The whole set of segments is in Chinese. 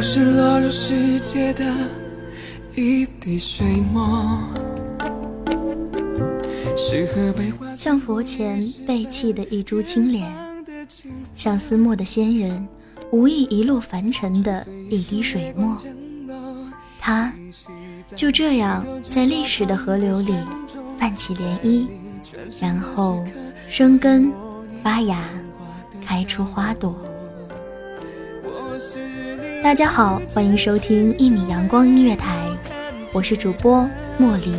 不是落入世界的一滴水墨？像佛前被弃的一株青莲，像思墨的仙人无意遗落凡尘的一滴水墨，它就这样在历史的河流里泛起涟漪，然后生根发芽，开出花朵。大家好，欢迎收听一米阳光音乐台，我是主播莫离。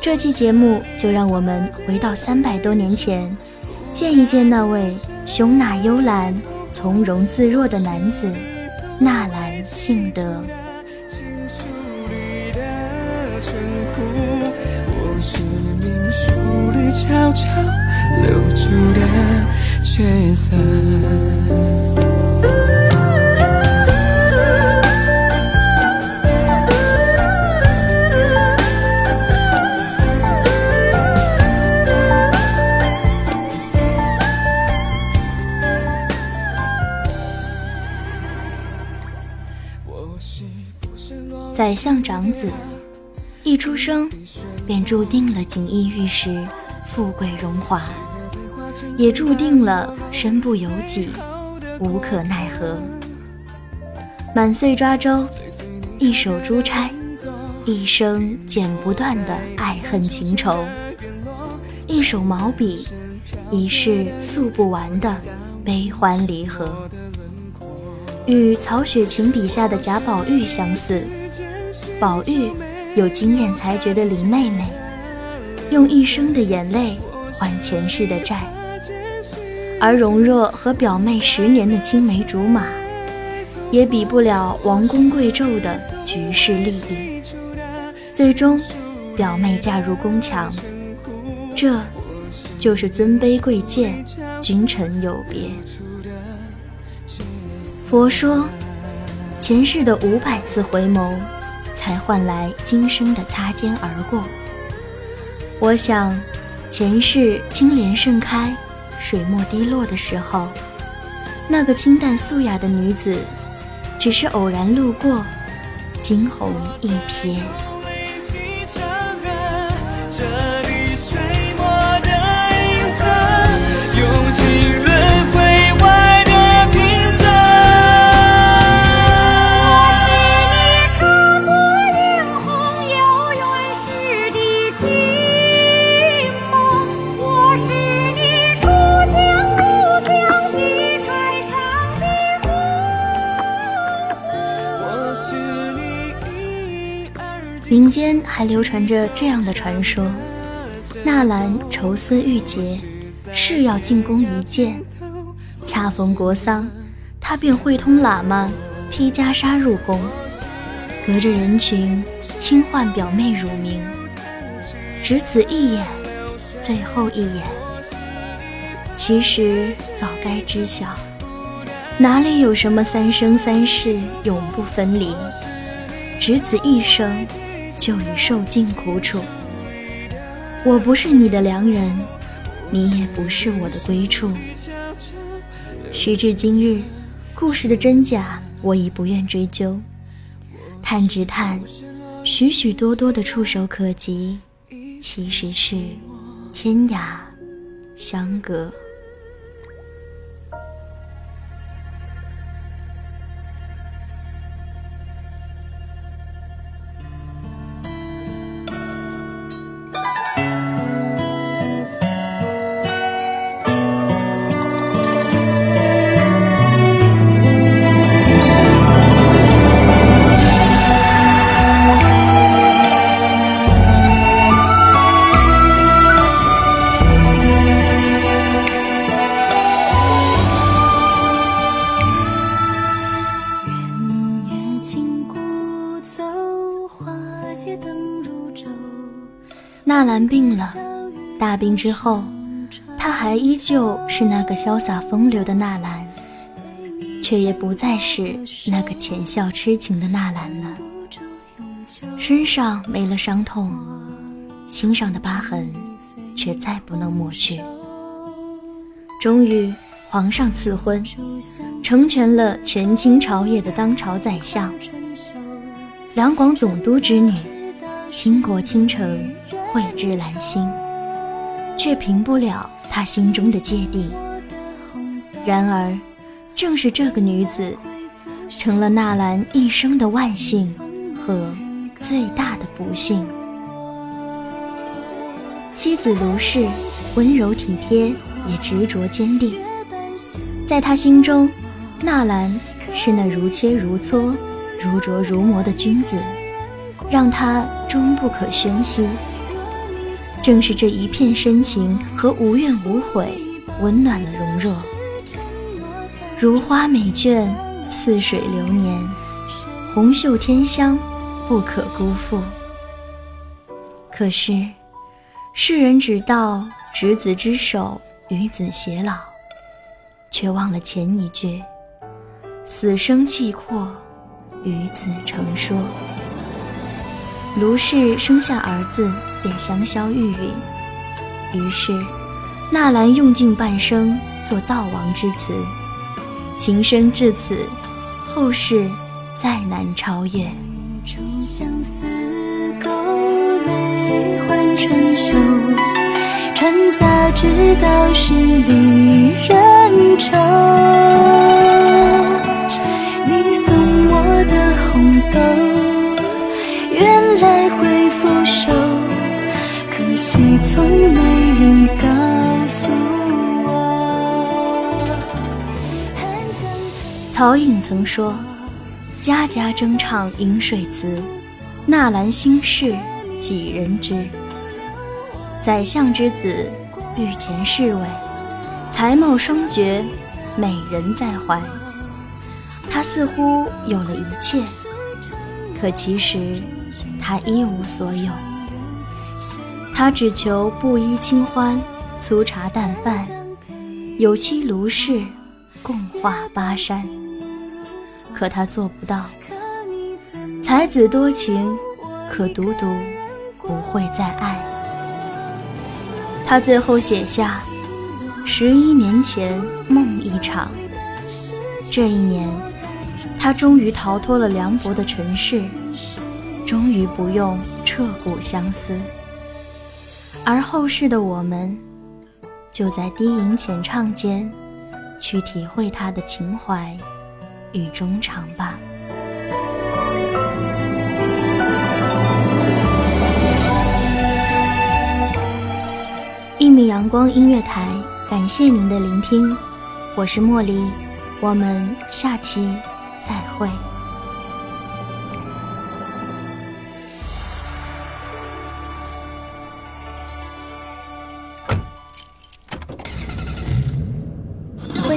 这期节目就让我们回到三百多年前，见一见那位雄纳幽兰、从容自若的男子纳兰性德。悄悄留住的角色。宰相长子，一出生便注定了锦衣玉食、富贵荣华，也注定了身不由己、无可奈何。满岁抓周，一手珠钗，一生剪不断的爱恨情仇；一手毛笔，一世诉不完的悲欢离合。与曹雪芹笔下的贾宝玉相似。宝玉有经验才觉的林妹妹，用一生的眼泪还前世的债；而容若和表妹十年的青梅竹马，也比不了王公贵胄的局势利益。最终，表妹嫁入宫墙，这就是尊卑贵贱、君臣有别。佛说，前世的五百次回眸。才换来今生的擦肩而过。我想，前世青莲盛开，水墨滴落的时候，那个清淡素雅的女子，只是偶然路过，惊鸿一瞥。民间还流传着这样的传说：纳兰愁思郁结，誓要进宫一见。恰逢国丧，他便会通喇嘛披袈裟入宫，隔着人群轻唤表妹乳名，只此一眼，最后一眼。其实早该知晓，哪里有什么三生三世永不分离，只此一生。就已受尽苦楚。我不是你的良人，你也不是我的归处。时至今日，故事的真假我已不愿追究，叹只叹，许许多多的触手可及，其实是天涯相隔。纳兰病了，大病之后，他还依旧是那个潇洒风流的纳兰，却也不再是那个浅笑痴情的纳兰了。身上没了伤痛，心上的疤痕却再不能抹去。终于，皇上赐婚，成全了权倾朝野的当朝宰相，两广总督之女，倾国倾城。蕙质兰心，却平不了他心中的芥蒂。然而，正是这个女子，成了纳兰一生的万幸和最大的不幸。妻子卢氏温柔体贴，也执着坚定。在他心中，纳兰是那如切如磋、如琢如磨的君子，让他终不可宣兮。正是这一片深情和无怨无悔，温暖了容若。如花美眷，似水流年，红袖添香，不可辜负。可是，世人只道执子之手，与子偕老，却忘了前一句：死生契阔，与子成说。卢氏生下儿子。便香消玉殒。于是，纳兰用尽半生做悼亡之词，情深至此，后世再难超越。相思勾泪换春秋，传家之道是离人愁。曾说：“家家争唱饮水词，纳兰心事几人知？宰相之子，御前侍卫，才貌双绝，美人在怀。他似乎有了一切，可其实他一无所有。”他只求布衣清欢，粗茶淡饭，有妻卢氏，共话巴山。可他做不到。才子多情，可独独不会再爱。他最后写下：十一年前梦一场。这一年，他终于逃脱了凉薄的尘世，终于不用彻骨相思。而后世的我们，就在低吟浅唱间，去体会他的情怀与衷肠吧。一米阳光音乐台，感谢您的聆听，我是茉莉，我们下期再会。